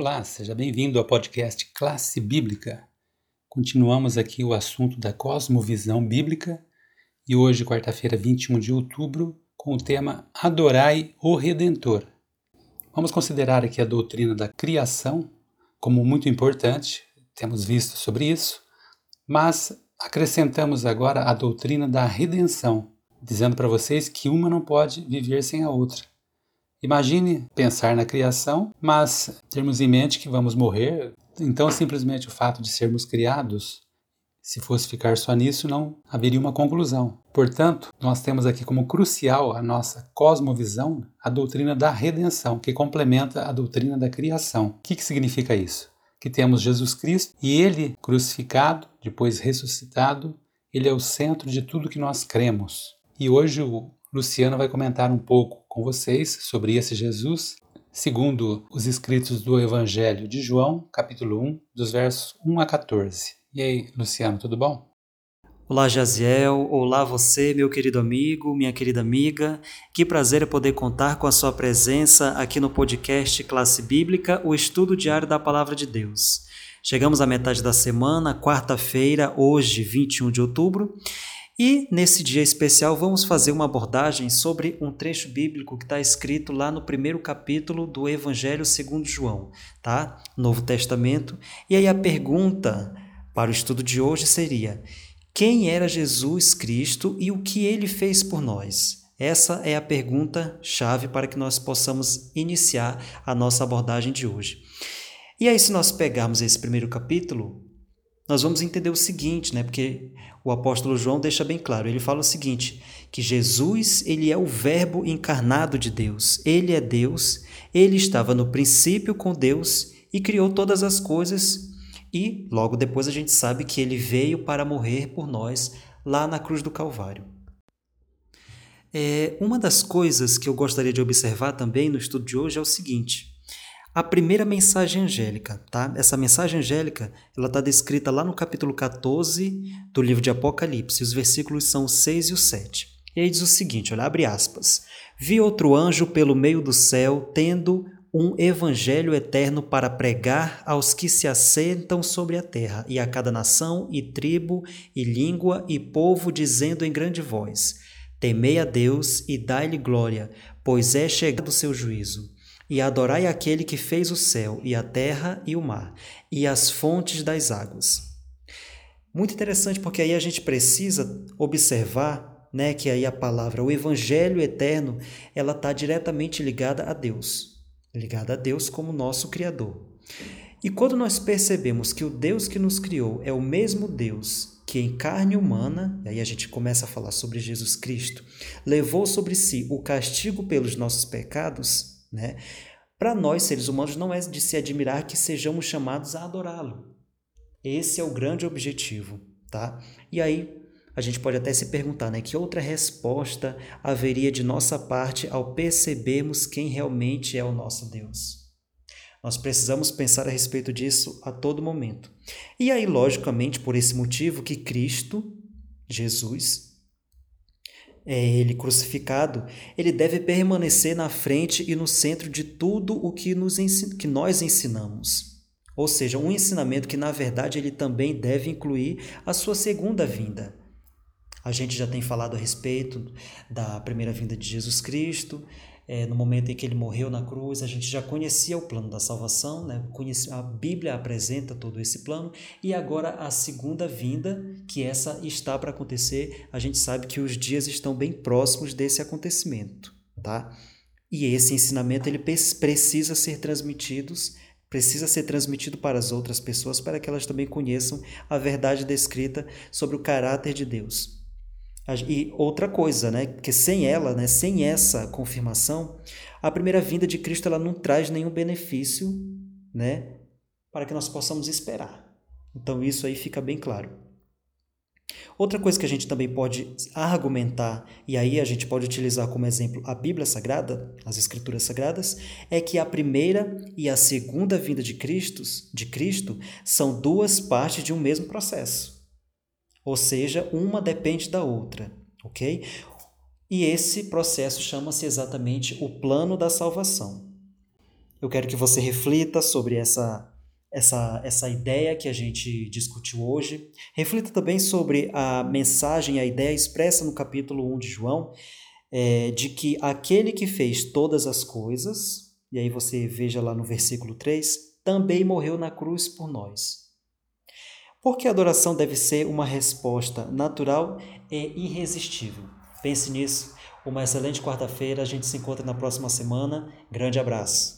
Olá, seja bem-vindo ao podcast Classe Bíblica. Continuamos aqui o assunto da cosmovisão bíblica e hoje, quarta-feira, 21 de outubro, com o tema Adorai o Redentor. Vamos considerar aqui a doutrina da criação como muito importante, temos visto sobre isso, mas acrescentamos agora a doutrina da redenção, dizendo para vocês que uma não pode viver sem a outra. Imagine pensar na criação, mas termos em mente que vamos morrer, então simplesmente o fato de sermos criados, se fosse ficar só nisso, não haveria uma conclusão. Portanto, nós temos aqui como crucial a nossa cosmovisão a doutrina da redenção, que complementa a doutrina da criação. O que, que significa isso? Que temos Jesus Cristo e ele crucificado, depois ressuscitado, ele é o centro de tudo que nós cremos. E hoje o Luciano vai comentar um pouco com vocês sobre esse Jesus, segundo os escritos do Evangelho de João, capítulo 1, dos versos 1 a 14. E aí, Luciano, tudo bom? Olá, Jaziel. Olá, você, meu querido amigo, minha querida amiga. Que prazer poder contar com a sua presença aqui no podcast Classe Bíblica, o estudo diário da Palavra de Deus. Chegamos à metade da semana, quarta-feira, hoje, 21 de outubro, e nesse dia especial vamos fazer uma abordagem sobre um trecho bíblico que está escrito lá no primeiro capítulo do Evangelho segundo João, tá? Novo Testamento. E aí a pergunta para o estudo de hoje seria: quem era Jesus Cristo e o que ele fez por nós? Essa é a pergunta chave para que nós possamos iniciar a nossa abordagem de hoje. E aí, se nós pegarmos esse primeiro capítulo, nós vamos entender o seguinte, né? Porque o apóstolo João deixa bem claro. Ele fala o seguinte, que Jesus, ele é o verbo encarnado de Deus. Ele é Deus, ele estava no princípio com Deus e criou todas as coisas e logo depois a gente sabe que ele veio para morrer por nós lá na cruz do Calvário. É, uma das coisas que eu gostaria de observar também no estudo de hoje é o seguinte: a primeira mensagem angélica, tá? Essa mensagem angélica, ela está descrita lá no capítulo 14 do livro de Apocalipse. Os versículos são o 6 e o 7. E aí diz o seguinte, olha, abre aspas. Vi outro anjo pelo meio do céu, tendo um evangelho eterno para pregar aos que se assentam sobre a terra, e a cada nação, e tribo, e língua, e povo, dizendo em grande voz: Temei a Deus e dai-lhe glória, pois é chegado o seu juízo e adorai aquele que fez o céu e a terra e o mar e as fontes das águas. Muito interessante porque aí a gente precisa observar, né, que aí a palavra o evangelho eterno, ela está diretamente ligada a Deus, ligada a Deus como nosso criador. E quando nós percebemos que o Deus que nos criou é o mesmo Deus que em carne humana, e aí a gente começa a falar sobre Jesus Cristo, levou sobre si o castigo pelos nossos pecados, né? Para nós, seres humanos, não é de se admirar que sejamos chamados a adorá-lo. Esse é o grande objetivo, tá? E aí a gente pode até se perguntar, né, que outra resposta haveria de nossa parte ao percebermos quem realmente é o nosso Deus? Nós precisamos pensar a respeito disso a todo momento. E aí, logicamente, por esse motivo que Cristo, Jesus, é ele crucificado, ele deve permanecer na frente e no centro de tudo o que, nos que nós ensinamos. Ou seja, um ensinamento que, na verdade, ele também deve incluir a sua segunda vinda. A gente já tem falado a respeito da primeira vinda de Jesus Cristo, é, no momento em que ele morreu na cruz, a gente já conhecia o plano da salvação, né? a Bíblia apresenta todo esse plano, e agora a segunda vinda, que essa está para acontecer, a gente sabe que os dias estão bem próximos desse acontecimento. Tá? E esse ensinamento ele precisa ser transmitido, precisa ser transmitido para as outras pessoas para que elas também conheçam a verdade descrita sobre o caráter de Deus. E outra coisa, né, que sem ela, né, sem essa confirmação, a primeira vinda de Cristo ela não traz nenhum benefício, né, para que nós possamos esperar. Então isso aí fica bem claro. Outra coisa que a gente também pode argumentar, e aí a gente pode utilizar como exemplo a Bíblia Sagrada, as Escrituras Sagradas, é que a primeira e a segunda vinda de Cristo, de Cristo são duas partes de um mesmo processo. Ou seja, uma depende da outra, ok? E esse processo chama-se exatamente o plano da salvação. Eu quero que você reflita sobre essa, essa, essa ideia que a gente discutiu hoje. Reflita também sobre a mensagem, a ideia expressa no capítulo 1 de João, é, de que aquele que fez todas as coisas, e aí você veja lá no versículo 3, também morreu na cruz por nós. Porque a adoração deve ser uma resposta natural e irresistível. Pense nisso. Uma excelente quarta-feira. A gente se encontra na próxima semana. Grande abraço.